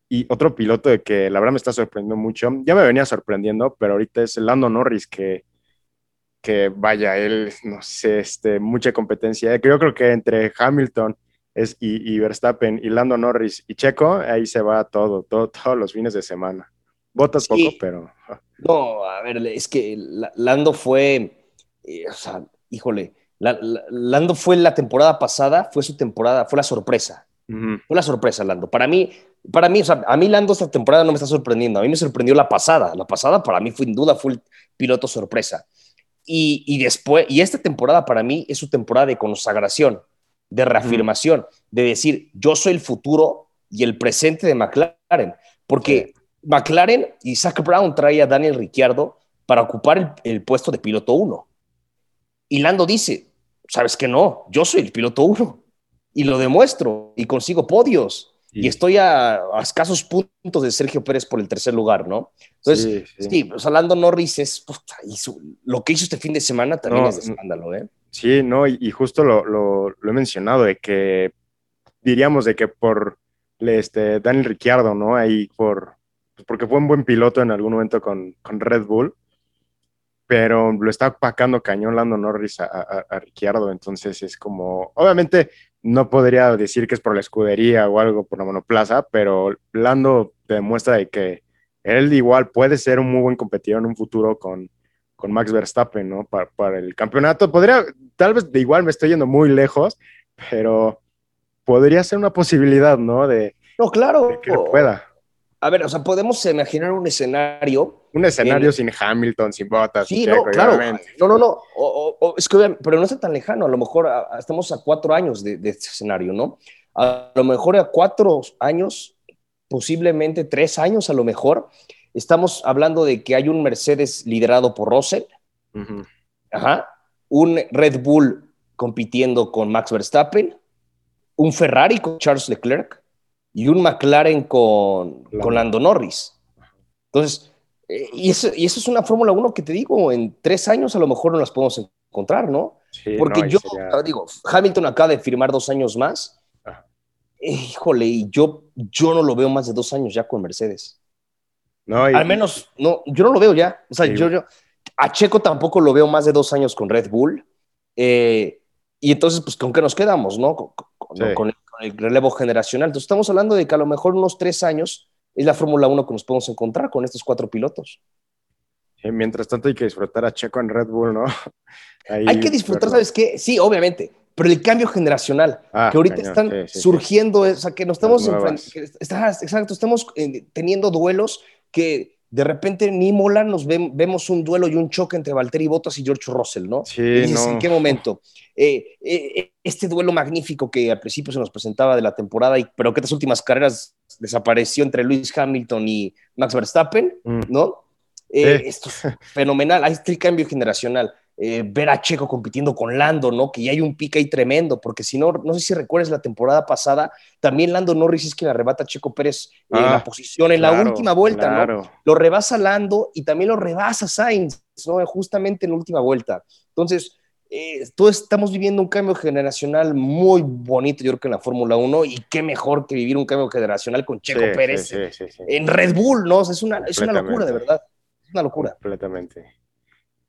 Y otro piloto de que la verdad me está sorprendiendo mucho, ya me venía sorprendiendo, pero ahorita es Lando Norris que, que vaya, él, no sé, este, mucha competencia. Yo creo que entre Hamilton es, y, y Verstappen y Lando Norris y Checo, ahí se va todo, todo todos los fines de semana. Botas poco, pero... No, a ver, es que Lando fue, eh, o sea, híjole, Lando fue la temporada pasada, fue su temporada, fue la sorpresa. Fue la sorpresa, Lando. Para mí, para mí, o sea, a mí Lando esta temporada no me está sorprendiendo. A mí me sorprendió la pasada. La pasada para mí fue, sin duda, fue el piloto sorpresa. Y, y después, y esta temporada para mí es su temporada de consagración, de reafirmación, de decir, yo soy el futuro y el presente de McLaren. Porque McLaren y Zach Brown trae a Daniel Ricciardo para ocupar el, puesto de piloto 1. Y Lando dice, sabes que no, yo soy el piloto 1 y lo demuestro y consigo podios. Y estoy a, escasos puntos de Sergio Pérez por el tercer lugar, ¿no? Entonces, sí, pues Lando Norris es, lo que hizo este fin de semana también es de escándalo, ¿eh? Sí, no, y, justo lo, lo, he mencionado, de que diríamos de que por este, Daniel Ricciardo, ¿no? Ahí por, pues, porque fue un buen piloto en algún momento con, Red Bull, pero lo está pacando cañón Lando Norris a, a, Ricciardo, entonces es como, obviamente no podría decir que es por la escudería o algo por la monoplaza, pero Lando demuestra de que él igual puede ser un muy buen competidor en un futuro con, con Max Verstappen, ¿no? Para, para, el campeonato. Podría, tal vez de igual me estoy yendo muy lejos, pero podría ser una posibilidad, ¿no? De, no, claro. que pueda. A ver, o sea, podemos imaginar un escenario. Un escenario sin Hamilton, sin Bottas. Sí, no, claro. No, no, no. es que, pero no está tan lejano. A lo mejor estamos a cuatro años de, este escenario, ¿no? A lo mejor a cuatro años, posiblemente tres años, a lo mejor, estamos hablando de que hay un Mercedes liderado por Russell, Ajá. un Red Bull compitiendo con Max Verstappen, un Ferrari con Charles Leclerc y un McLaren con, con Lando Norris. Entonces, eh, y eso, y eso es una Fórmula 1 que te digo, en tres años a lo mejor no las podemos encontrar, ¿no? Porque yo, digo, Hamilton acaba de firmar dos años más. Híjole, y yo, yo no lo veo más de dos años ya con Mercedes. No, Al menos, no, yo no lo veo ya. O sea, yo, yo, a Checo tampoco lo veo más de dos años con Red Bull. Eh, y entonces, pues, ¿con qué nos quedamos, no? Con, el, relevo generacional. Entonces, estamos hablando de que a lo mejor unos tres años es la Fórmula 1 que nos podemos encontrar con estos cuatro pilotos. mientras tanto, hay que disfrutar a Checo en Red Bull, ¿no? hay que disfrutar, ¿sabes qué? Sí, obviamente, pero el cambio generacional, ah, que ahorita están surgiendo, o sea, que nos estamos enfrentando, exacto, estamos eh, teniendo duelos que de repente en Imola nos vemos un duelo y un choque entre Valtteri Bottas y George Russell, ¿no? Sí, ¿En qué momento? Eh, eh, este duelo magnífico que al principio se nos presentaba de la temporada, y, pero que estas últimas carreras desapareció entre Lewis Hamilton y Max Verstappen, mm. ¿no? Esto es fenomenal, hay este cambio generacional. Eh, ver a Checo compitiendo con Lando, ¿no? Que ya hay un pica ahí tremendo, porque si no, no sé si recuerdas la temporada pasada, también Lando Norris es quien arrebata a Checo Pérez en eh, la ah, posición en la última vuelta, ¿no? Lo rebasa Lando y también lo rebasa Sainz, ¿no? Justamente en la última vuelta. Entonces, eh, todos estamos viviendo un cambio generacional muy bonito, yo creo que en la Fórmula 1, y qué mejor que vivir un cambio generacional con Checo Pérez en Red Bull, ¿no? es, una, es una locura, de verdad. Es una locura. Completamente.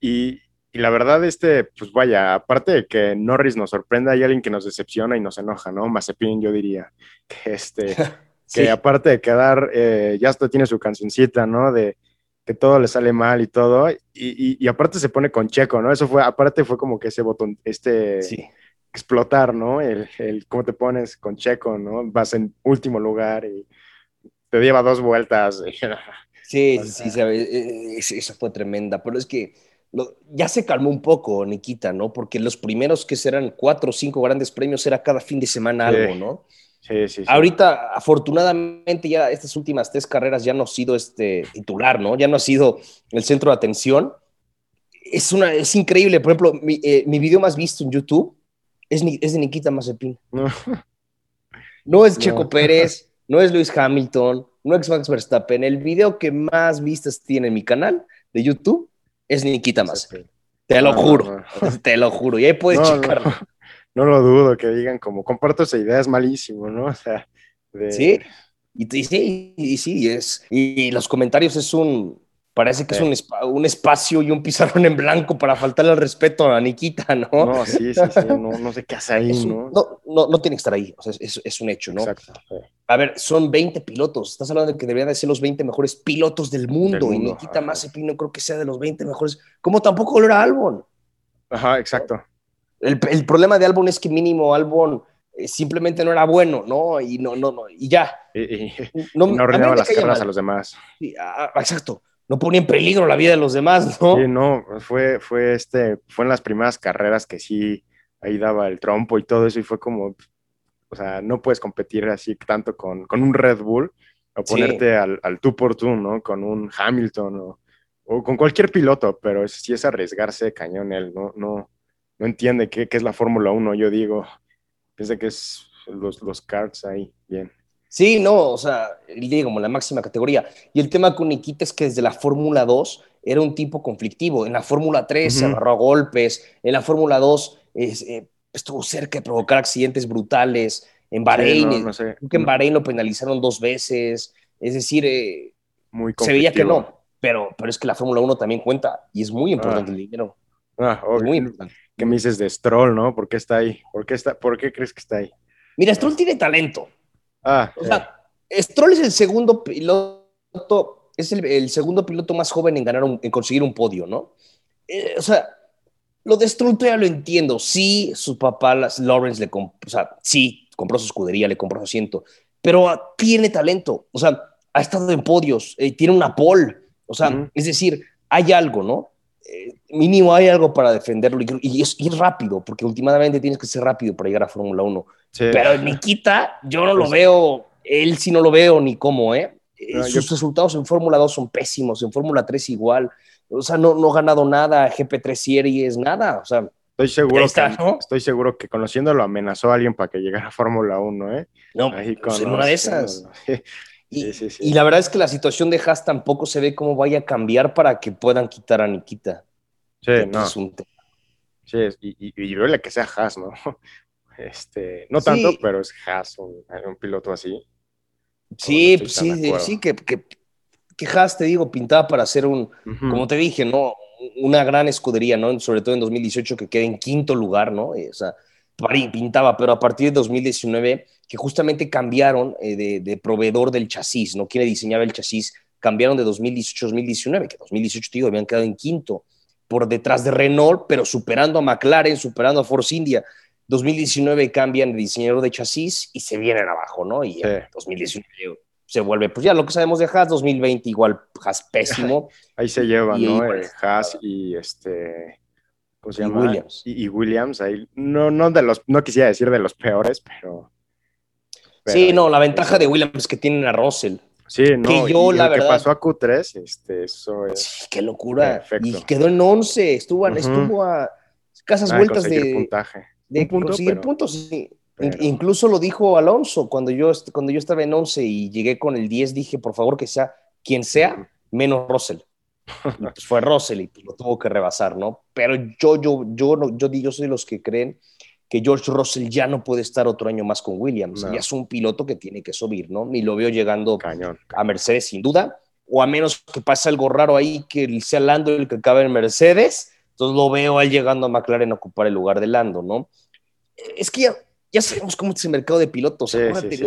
Y, y la verdad, este, pues vaya, aparte de que Norris nos sorprenda, hay alguien que nos decepciona y nos enoja, ¿no? Mazepin, yo diría. Que este, que aparte de quedar, eh, ya hasta tiene su cancioncita, ¿no? De que todo le sale mal y todo. Y, y, aparte se pone con Checo, ¿no? Eso fue, aparte fue como que ese botón, este, sí. explotar, ¿no? El, el cómo te pones con Checo, ¿no? Vas en último lugar y te lleva dos vueltas. Sí, sí, sí, eh, eso fue tremenda, pero es que ya se calmó un poco, Nikita, ¿no? Porque los primeros que serán cuatro o cinco grandes premios era cada fin de semana algo, ¿no? Sí, sí, sí. Ahorita, afortunadamente, ya estas últimas tres carreras ya no ha sido este titular, ¿no? Ya no ha sido el centro de atención. Es, una, es increíble. Por ejemplo, mi, eh, video más visto en YouTube es, es de Nikita Mazepin. No, no es Checo Pérez, no es Luis Hamilton, no es Max Verstappen. El video que más vistas tiene en mi canal de YouTube es Nikita más. Te lo juro, te lo juro. Y ahí puedes checarlo. No, lo dudo que digan como comparto esa idea, es malísimo, ¿no? O sea, sí, y, sí, y sí, es. Y los comentarios es un, Parece que es un, un, espacio y un pizarrón en blanco para faltarle el respeto a Nikita, ¿no? No, sí, sí, sí, no, sé qué hace ahí, ¿no? No, no, tiene que estar ahí, o sea, es, es un hecho, ¿no? Exacto. A ver, son 20 pilotos, estás hablando de que deberían de ser los 20 mejores pilotos del mundo, y Nikita Mazepin no creo que sea de los 20 mejores, como tampoco lo era Albon. Ajá, exacto. El, el problema de Albon es que mínimo Albon eh, simplemente no era bueno, ¿no? Y no, no, no, y ya. no, no las carreras a los demás. Ah, exacto no ponía en peligro la vida de los demás, ¿no? Sí, no, fue, fue, este, fue en las primeras carreras que sí, ahí daba el trompo y todo eso, y fue como, o sea, no puedes competir así tanto con, un Red Bull o ponerte al, al tú por tú, ¿no? Con un Hamilton o, con cualquier piloto, pero si es arriesgarse cañón él, no, no, no entiende qué, qué es la Fórmula 1, yo digo, piensa que es los, los karts ahí, bien. Sí, no, o sea, digo, como la máxima categoría. Y el tema con Nikita es que desde la Fórmula 2 era un tipo conflictivo. En la Fórmula 3 se agarró a golpes, en la Fórmula 2 eh, estuvo cerca de provocar accidentes brutales. En Bahrein, en Bahrein lo penalizaron dos veces. Es decir, eh, muy se veía que no, pero, pero es que la Fórmula 1 también cuenta y es muy importante ah. el dinero. Ah, muy importante. ¿Qué me dices de Stroll, no? ¿Por qué está ahí? ¿Por qué, está, ¿Por qué crees que está ahí? Mira, Stroll tiene talento. Ah, o sea, Stroll es el segundo piloto, es el, segundo piloto más joven en ganar en conseguir un podio, ¿no? Eh, o sea, lo de Stroll todavía lo entiendo. Sí, su papá, Lawrence, le compró, o sea, sí, compró su escudería, le compró su asiento, pero tiene talento. O sea, ha estado en podios, eh, tiene una pole. O sea, es decir, hay algo, ¿no? Eh, mínimo hay algo para defenderlo y, es, rápido, porque últimamente tienes que ser rápido para llegar a Fórmula 1. Pero Nikita, yo no lo veo, él sí no lo veo ni cómo, ¿eh? Eh, sus resultados en Fórmula 2 son pésimos, en Fórmula 3 igual. O sea, no, no ha ganado nada, GP3 Series, nada. O sea, estoy seguro, que, estoy seguro que conociéndolo amenazó a alguien para que llegara a Fórmula 1, ¿eh? No, pues en una de esas. Y, la verdad es que la situación de Haas tampoco se ve cómo vaya a cambiar para que puedan quitar a Nikita. Sí, no. Sí, y, y, y que sea Haas, ¿no? Este, no tanto, pero es Haas, un, piloto así. Sí, sí, sí, que, que, que, Haas, te digo, pintaba para hacer un, como te dije, ¿no? Una gran escudería, ¿no? Sobre todo en 2018, que quede en quinto lugar, ¿no? O sea, pintaba, pero a partir de 2019, que justamente cambiaron eh, de, proveedor del chasis, ¿no? Quien diseñaba el chasis, cambiaron de 2018 a 2019, que 2018, te digo, habían quedado en quinto, por detrás de Renault, pero superando a McLaren, superando a Force India. 2019 cambian de diseñador de chasis y se vienen abajo, ¿no? Y 2019 se vuelve, pues ya lo que sabemos de Haas, 2020 igual Haas pésimo. Ahí se llevan, ¿no? Haas y este, ¿cómo se llama? Williams. Y, Williams, ahí, no, no de los, no quisiera decir de los peores, pero... sí, no, la ventaja de Williams es que tienen a Russell. Sí, no, que yo, la verdad, que pasó a Q3, este, eso es... Sí, qué locura. Y quedó en 11, estuvo, estuvo a casas ah, vueltas de... puntaje de conseguir puntos. Incluso lo dijo Alonso cuando yo, cuando yo estaba en 11 y llegué con el 10, dije, por favor, que sea quien sea, menos Russell. Pues fue Russell y pues lo tuvo que rebasar, ¿no? Pero yo, yo, yo, yo, yo soy de los que creen que George Russell ya no puede estar otro año más con Williams. Ya es un piloto que tiene que subir, ¿no? Ni lo veo llegando a Mercedes sin duda, o a menos que pase algo raro ahí, que sea Lando el que acabe en Mercedes, entonces lo veo él llegando a McLaren a ocupar el lugar de Lando, ¿no? es que ya, ya sabemos cómo es el mercado de pilotos.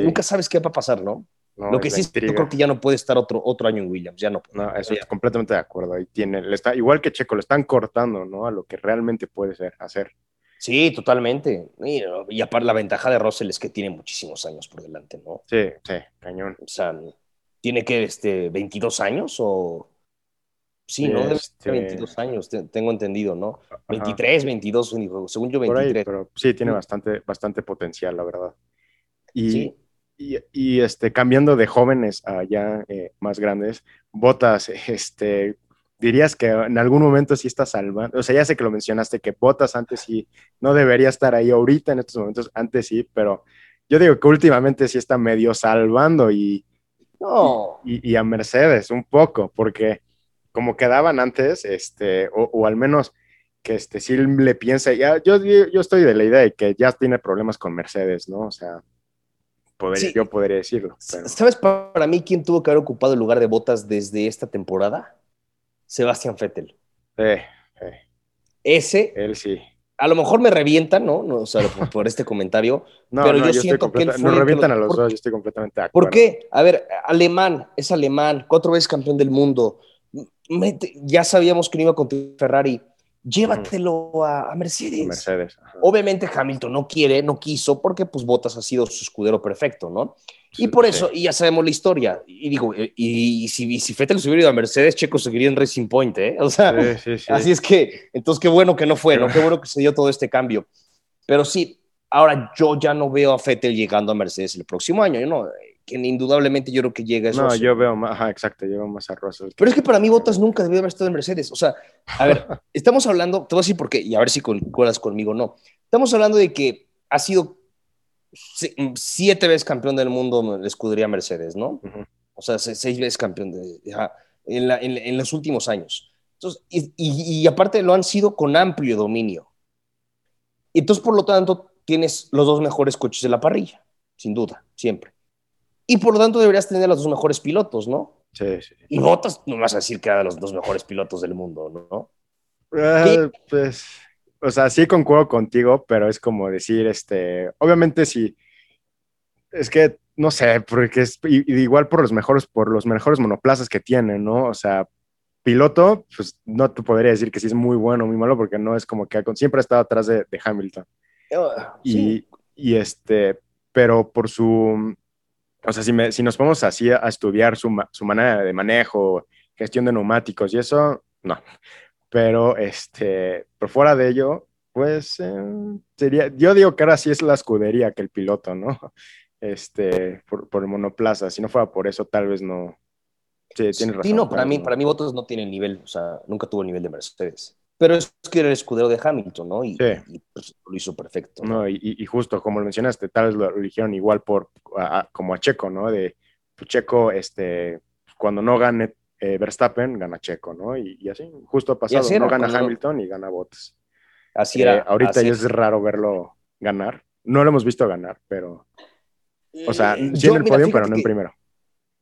Nunca sabes qué va a pasar, ¿no? Lo que sí es, yo creo que ya no puede estar otro, otro año en Williams, ya no. No, eso es completamente de acuerdo. Ahí tiene, le está, igual que Checo, le están cortando, ¿no? A lo que realmente puede ser, hacer. Sí, totalmente. Y, y, aparte la ventaja de Russell es que tiene muchísimos años por delante, ¿no? Sí, sí, cañón. O sea, tiene que, este, 22 años o Sí, ¿no? Debe este... 22 años, tengo entendido, ¿no? 23, 22, según yo 23. pero sí, tiene bastante, bastante potencial, la verdad. Y, y, y, este, cambiando de jóvenes a ya eh, más grandes, Botas, este, dirías que en algún momento sí está salvando, o sea, ya sé que lo mencionaste, que Botas antes sí, no debería estar ahí ahorita en estos momentos, antes sí, pero yo digo que últimamente sí está medio salvando y, no. y, y a Mercedes un poco, porque como quedaban antes, este, o, al menos que este, si le piensa, ya, yo, yo estoy de la idea de que ya tiene problemas con Mercedes, ¿no? O sea, yo podría decirlo. ¿Sabes para mí quién tuvo que haber ocupado el lugar de Botas desde esta temporada? Sebastián Vettel. Sí, Ese. Él sí. A lo mejor me revientan, ¿no? no o sea, por, este comentario. no, pero yo, siento que él fue Nos revientan a los dos, yo estoy completamente de acuerdo. ¿Por qué? A ver, alemán, es alemán, cuatro veces campeón del mundo ya sabíamos que no iba con Ferrari, llévatelo a, Mercedes. Mercedes Obviamente Hamilton no quiere, no quiso, porque pues Bottas ha sido su escudero perfecto, ¿no? y por eso, y ya sabemos la historia. Y digo, y, si, si Fettel se hubiera ido a Mercedes, Checo seguiría en Racing Point, ¿eh? O sea, así es que, entonces qué bueno que no fue, ¿no? Qué bueno que se dio todo este cambio. Pero sí, ahora yo ya no veo a Fettel llegando a Mercedes el próximo año, yo no que indudablemente yo creo que llega a eso. No, yo veo más, ajá, exacto, yo veo más a Russell. Pero es que para mí Bottas nunca debió haber estado en Mercedes. O sea, a ver, estamos hablando, te voy a decir por qué, y a ver si concuerdas conmigo o no. Estamos hablando de que ha sido siete veces campeón del mundo de escudería Mercedes, ¿no? O sea, seis veces campeón de, en, en, los últimos años. Entonces, y, y aparte lo han sido con amplio dominio. Entonces, por lo tanto, tienes los dos mejores coches de la parrilla, sin duda, siempre. Y por lo tanto deberías tener a los dos mejores pilotos, ¿no? Sí, sí. Y Bottas no vas a decir que era de los dos mejores pilotos del mundo, ¿no? Uh, pues, o sea, sí concuerdo contigo, pero es como decir, este, obviamente sí, es que, no sé, porque es igual por los mejores, por los mejores monoplazas que tiene, ¿no? O sea, piloto, pues no te podría decir que sí es muy bueno o muy malo, porque no es como que siempre ha estado atrás de, Hamilton. Oh, y, y, este, pero por su, o sea, si, nos ponemos así a, estudiar su, manera de manejo, gestión de neumáticos y eso, no. Pero, este, por fuera de ello, pues eh, sería, yo digo que ahora sí es la escudería que el piloto, ¿no? Este, por, el monoplaza. Si no fuera por eso, tal vez no, Sí, tienes razón. Sí, no, para mí, para mí Bottas no tiene el nivel, o sea, nunca tuvo el nivel de Mercedes. Pero es que era el escudero de Hamilton, ¿no? Y, Sí. y, pues, lo hizo perfecto. No, y, y justo como lo mencionaste, tal vez lo eligieron igual por a- como a Checo, ¿no? De pues, Checo, este, cuando no gane eh, Verstappen, gana Checo, ¿no? Y, y así, justo ha pasado, era no gana cuando- Hamilton y gana Bottas. Así Eh, era. ahorita así ya es raro verlo ganar. No lo hemos visto ganar, pero, o sea, Eh, sí yo, en el mira, podio, pero no en primero.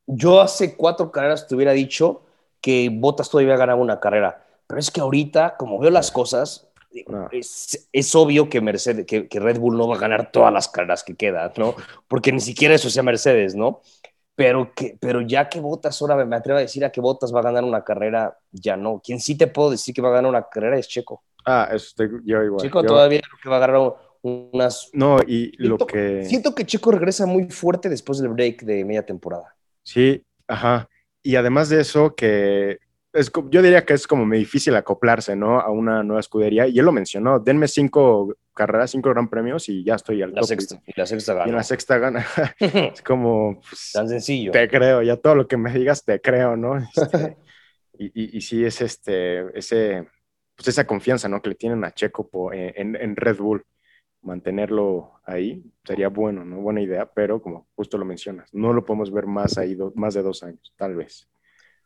Yo hace cuatro carreras te hubiera dicho que Bottas todavía ganaba una carrera. Pero es que ahorita, como veo las cosas, No. es, es obvio que, Mercedes, que, que Red Bull no va a ganar todas las carreras que quedan, ¿no? Porque ni siquiera eso sea Mercedes, ¿no? Pero, que, pero ya que Bottas, ahora me atrevo a decir a que Bottas va a ganar una carrera, ya no. Quien sí te puedo decir que va a ganar una carrera es Checo. Ah, eso estoy yo igual. Checo Yo- todavía creo que va a ganar unas... No, y lo Siento, que... siento que Checo regresa muy fuerte después del break de media temporada. Sí, ajá. Y además de eso, que es, yo diría que es como muy difícil acoplarse, ¿no? A una nueva escudería. Y él lo mencionó, denme cinco carreras, cinco gran premios y ya estoy al La top. sexta, y la sexta Y en la sexta gana. es como, pues, Tan sencillo. te creo, ya todo lo que me digas te creo, ¿no? Este, y, y, y sí es este, ese, pues esa confianza, ¿no? Que le tienen a Checo po- en, en Red Bull. Mantenerlo ahí sería bueno, ¿no? Buena idea, pero como justo lo mencionas, no lo podemos ver más ahí, do- más de dos años, tal vez.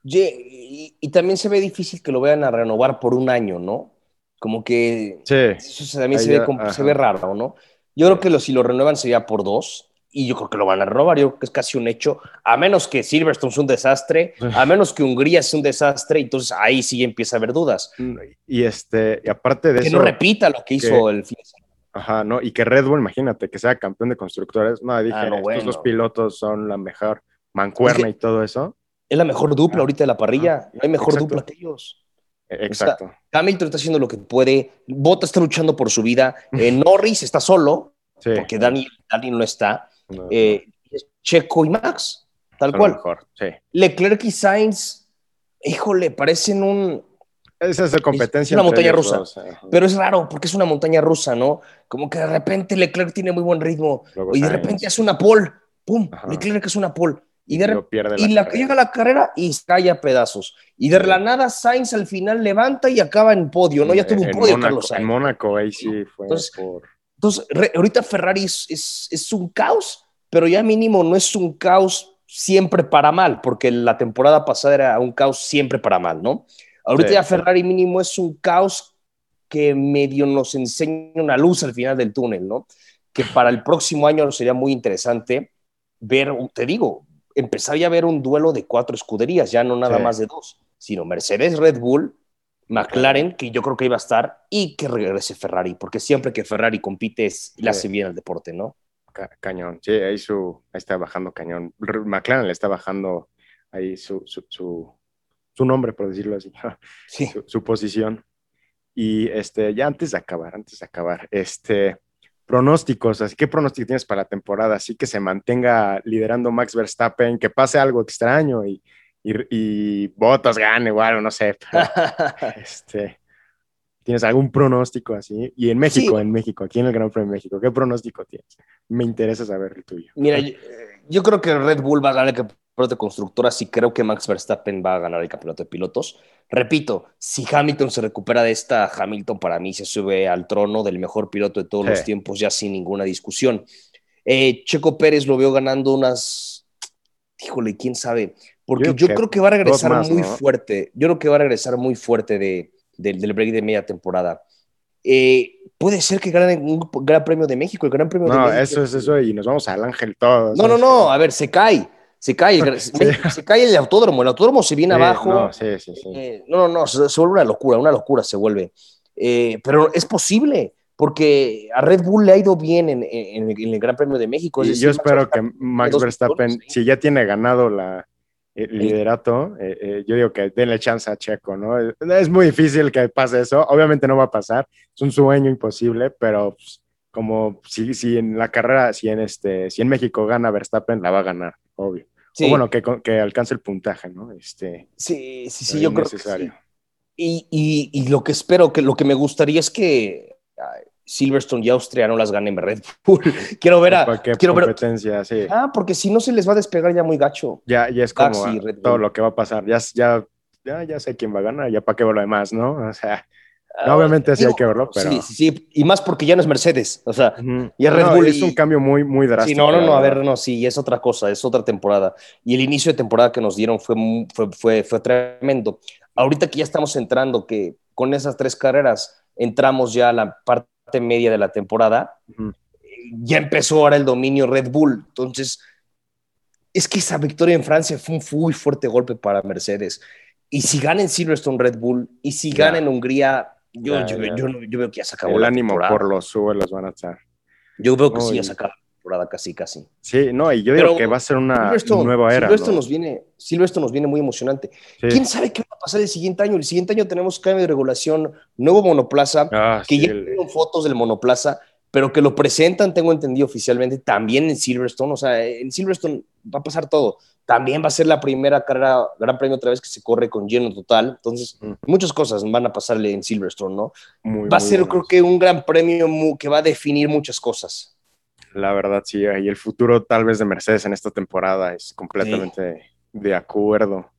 Y, y también se ve difícil que lo vayan a renovar por un año, ¿no? Como que Sí, eso también se ve, como- se ve raro, ¿no? Yo creo que lo, si lo renuevan sería por dos, y yo creo que lo van a renovar, yo creo que es casi un hecho, a menos que Silverstone sea un desastre, a menos que Hungría sea un desastre, entonces ahí sí empieza a haber dudas. y este, y aparte de Que eso, no repita lo que hizo el fin de semana. ajá, ¿no? Y que Red Bull, imagínate, que sea campeón de constructores, no, dije, Ah, no, estos bueno. dos pilotos son la mejor mancuerna Es y todo eso. Es la mejor dupla Ah. ahorita de la parrilla, no hay mejor Exacto. dupla que ellos. Eh, Exacto. Hamilton está haciendo lo que puede, Bottas está luchando por su vida, eh, Norris está solo, Sí, porque Dani, Dani no está, no, no, eh, Checo y Max, tal son cual. mejor, sí. Leclerc y Sainz, híjole, parecen un... Esa es la competencia. una entre montaña rusa. dos. Pero es raro, porque es una montaña rusa, ¿no? Como que de repente Leclerc tiene muy buen ritmo, Luego y de Sainz. repente hace una pole, ¡pum! Ajá. Leclerc es una pole. Y, de rep- pierde y la, llega la carrera y cae a pedazos. Y de la nada Sainz al final levanta y acaba en podio, ¿no? Ya tuvo un podio Mónaco- Carlos Sainz. En Mónaco, ahí sí fue Entonces, por. Entonces, re- ahorita Ferrari es, es- es un caos, pero ya mínimo no es un caos siempre para mal, porque la temporada pasada era un caos siempre para mal, ¿no? Ahorita Sí, ya. Ferrari mínimo es un caos que medio nos enseña una luz al final del túnel, ¿no? Que para el próximo año sería muy interesante ver, te digo, empezar ya a ver un duelo de cuatro escuderías, ya no nada Sí. más de dos, sino Mercedes, Red Bull, McLaren, que yo creo que iba a estar, y que regrese Ferrari, porque siempre que Ferrari compite es, le hace Sí. bien al deporte, ¿no? Ca- cañón. Sí, ahí, su, ahí está bajando cañón. R- McLaren le está bajando ahí su, su, su, su nombre, por decirlo así, Sí. su, su posición. Y este, ya antes de acabar, antes de acabar, este, pronósticos, así que pronóstico tienes para la temporada, así que se mantenga liderando Max Verstappen, que pase algo extraño y, y, y Bottas gane o algo, no sé. pero, este, ¿Tienes algún pronóstico así? Y en México, Sí. en México, aquí en el Gran Premio de México, ¿qué pronóstico tienes? Me interesa saber el tuyo. Mira, yo, yo creo que Red Bull va a ganar el campeonato de constructoras y creo que Max Verstappen va a ganar el campeonato de pilotos. Repito, si Hamilton se recupera de esta, Hamilton para mí se sube al trono del mejor piloto de todos Sí. los tiempos, ya sin ninguna discusión. Eh, Checo Pérez lo veo ganando unas. Híjole, quién sabe. Porque Yo yo, que creo que va a regresar más, muy ¿no? fuerte. Yo creo que va a regresar muy fuerte de, del- del break de media temporada. Eh, puede ser que gane un Gran Premio de México. El Gran Premio de No, México. eso es eso y nos vamos al ángel todos. No, no, no, a ver, se cae, se cae, el- se cae el autódromo, el autódromo se viene Sí, abajo. No, sí, sí, sí. Eh, no, no, no, se, se vuelve una locura, una locura se vuelve. Eh, pero es posible, porque a Red Bull le ha ido bien en, en- en el Gran Premio de México. es Y decir, yo Max espero que Max Verstappen, victorias, si ya tiene ganado la, el liderato, eh, eh, yo digo que denle chance a Checo, ¿no? Es, es muy difícil que pase eso, obviamente no va a pasar, es un sueño imposible, pero pues, como si, si en la carrera, si en, este, si en México gana Verstappen, la va a ganar, obvio. Sí, O bueno, que, que alcance el puntaje, ¿no? Este, sí, sí, sí, yo creo que necesario. sí. Y, y- y lo que espero, que lo que me gustaría es que, Silverstone y Austria no las ganen Red Bull. quiero ver a. quiero competencia, sí. Ah, porque si no se les va a despegar ya muy gacho. Ya, ya es como todo lo que va a pasar. Ya, ya, ya, ya sé quién va a ganar, ya para qué ver lo demás, ¿no? O sea. Ah, obviamente sí hay que verlo, pero... Sí, sí, sí, y más porque ya no es Mercedes, o sea, y es Red Bull. Es un cambio muy, muy drástico. Sí, no, no, no, a ver, no, sí, es otra cosa, es otra temporada. Y el inicio de temporada que nos dieron fue, fue, fue, fue tremendo. Ahorita que ya estamos entrando, que con esas tres carreras entramos ya a la parte media de la temporada, ya empezó ahora el dominio Red Bull, entonces... Es que esa victoria en Francia fue un muy fuerte golpe para Mercedes. Y si gana en Silverstone Red Bull, y si gana en Hungría yo, yo, yo, veo que ya se acabó El ánimo por los suelos van a estar. Yo veo que sí ya se acabó la temporada casi, casi. Sí, no, y yo digo que va a ser una nueva era. Silvestre, nos viene, Silvestre nos viene muy emocionante. ¿Quién sabe qué va a pasar el siguiente año? El siguiente año tenemos cambio de regulación, nuevo monoplaza, ah, que ya tienen fotos del monoplaza, pero que lo presentan, tengo entendido oficialmente, también en Silverstone. O sea, en Silverstone va a pasar todo. También va a ser la primera carrera, Gran Premio otra vez que se corre con lleno total. Entonces, muchas cosas van a pasarle en Silverstone, ¿no? va a ser, creo que, un gran premio que va a definir muchas cosas. La verdad, sí. Y el futuro tal vez de Mercedes en esta temporada es completamente de acuerdo.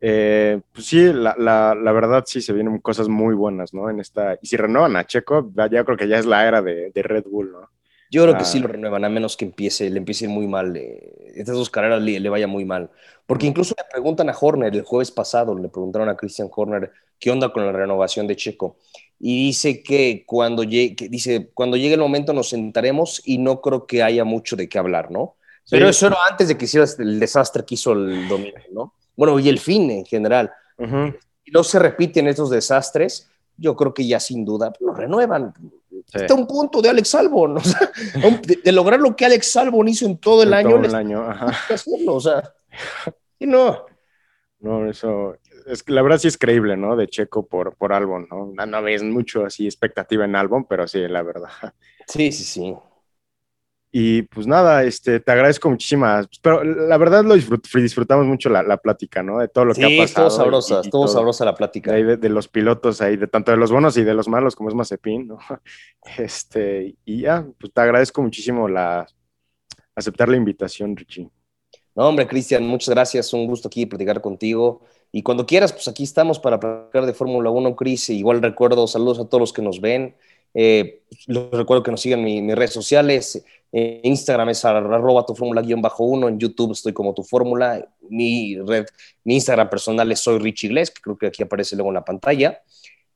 Eh, pues sí, la, la, la, verdad sí se vienen cosas muy buenas, ¿no? En esta, y si renuevan a Checo, ya creo que ya es la era de, de Red Bull, ¿no? Yo creo que sí ah. lo renuevan, a menos que empiece, le empiece muy mal, eh, estas dos carreras le, vaya muy mal. Porque incluso le preguntan a Horner el jueves pasado, le preguntaron a Christian Horner qué onda con la renovación de Checo. Y dice que cuando llegue, dice, cuando llegue el momento nos sentaremos y no creo que haya mucho de qué hablar, ¿no? Pero eso era antes de que hiciera el desastre que hizo el domingo, ¿no? Bueno, y el fin en general. Y no se repiten esos desastres, yo creo que ya sin duda lo renuevan. Está un punto de Alex Albon, o sea, de, lograr lo que Alex Albon hizo en todo el año. Todo el año, ajá. o sea, y no. No, eso, es la verdad sí es creíble, ¿no? De Checo por, por Albon, ¿no? No, no ves mucho así expectativa en Albon, pero sí, la verdad. Sí, sí, sí. Y pues nada, este, te agradezco muchísimas. Pero la verdad lo disfrutamos mucho la, la, plática, ¿no? De todo lo que ha pasado. Sí, estuvo sabrosa, estuvo sabrosa la plática. De, de, los pilotos ahí, de tanto de los buenos y de los malos, como es Mazepin, ¿no? Este, y ya, pues te agradezco muchísimo la, aceptar la invitación, Richie. No, hombre, Cristian, muchas gracias. Un gusto aquí platicar contigo. Y cuando quieras, pues aquí estamos para platicar de Fórmula 1, Cris. Igual recuerdo, saludos a todos los que nos ven. Eh, les recuerdo que nos sigan en mis redes sociales. En Instagram es arroba tu fórmula-1. En YouTube estoy como tu fórmula. Mi red, mi Instagram personal es soy Rich Iglesias, que creo que aquí aparece luego en la pantalla.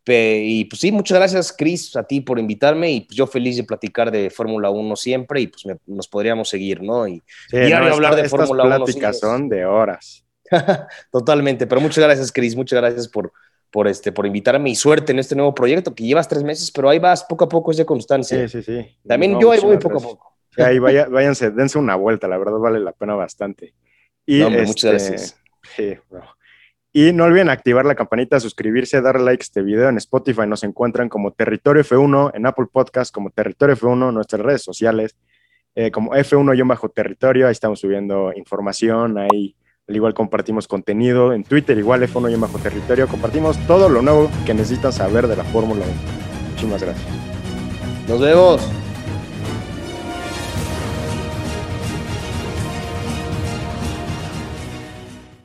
y pues sí, muchas gracias, Chris, a ti por invitarme. Y pues yo feliz de platicar de Fórmula 1 siempre. Y pues nos podríamos seguir, ¿no? Y, y hablar de Fórmula 1. pláticas son de horas. Totalmente. Pero muchas gracias, Chris. Muchas gracias por, por, este, por invitarme y suerte en este nuevo proyecto que llevas tres meses, pero ahí vas poco a poco, es de constancia. Sí, sí, sí. También yo ahí voy poco a poco. ahí vaya, váyanse, dense una vuelta, la verdad vale la pena bastante. Y muchas este, gracias. Y no olviden activar la campanita, suscribirse, darle like a este video. En Spotify nos encuentran como Territorio F1, en Apple Podcast como Territorio F1, nuestras redes sociales eh, como F1-territorio. Ahí estamos subiendo información, ahí al igual compartimos contenido en Twitter, igual F1-territorio. Compartimos todo lo nuevo que necesitan saber de la Fórmula 1. Muchísimas gracias. Nos vemos.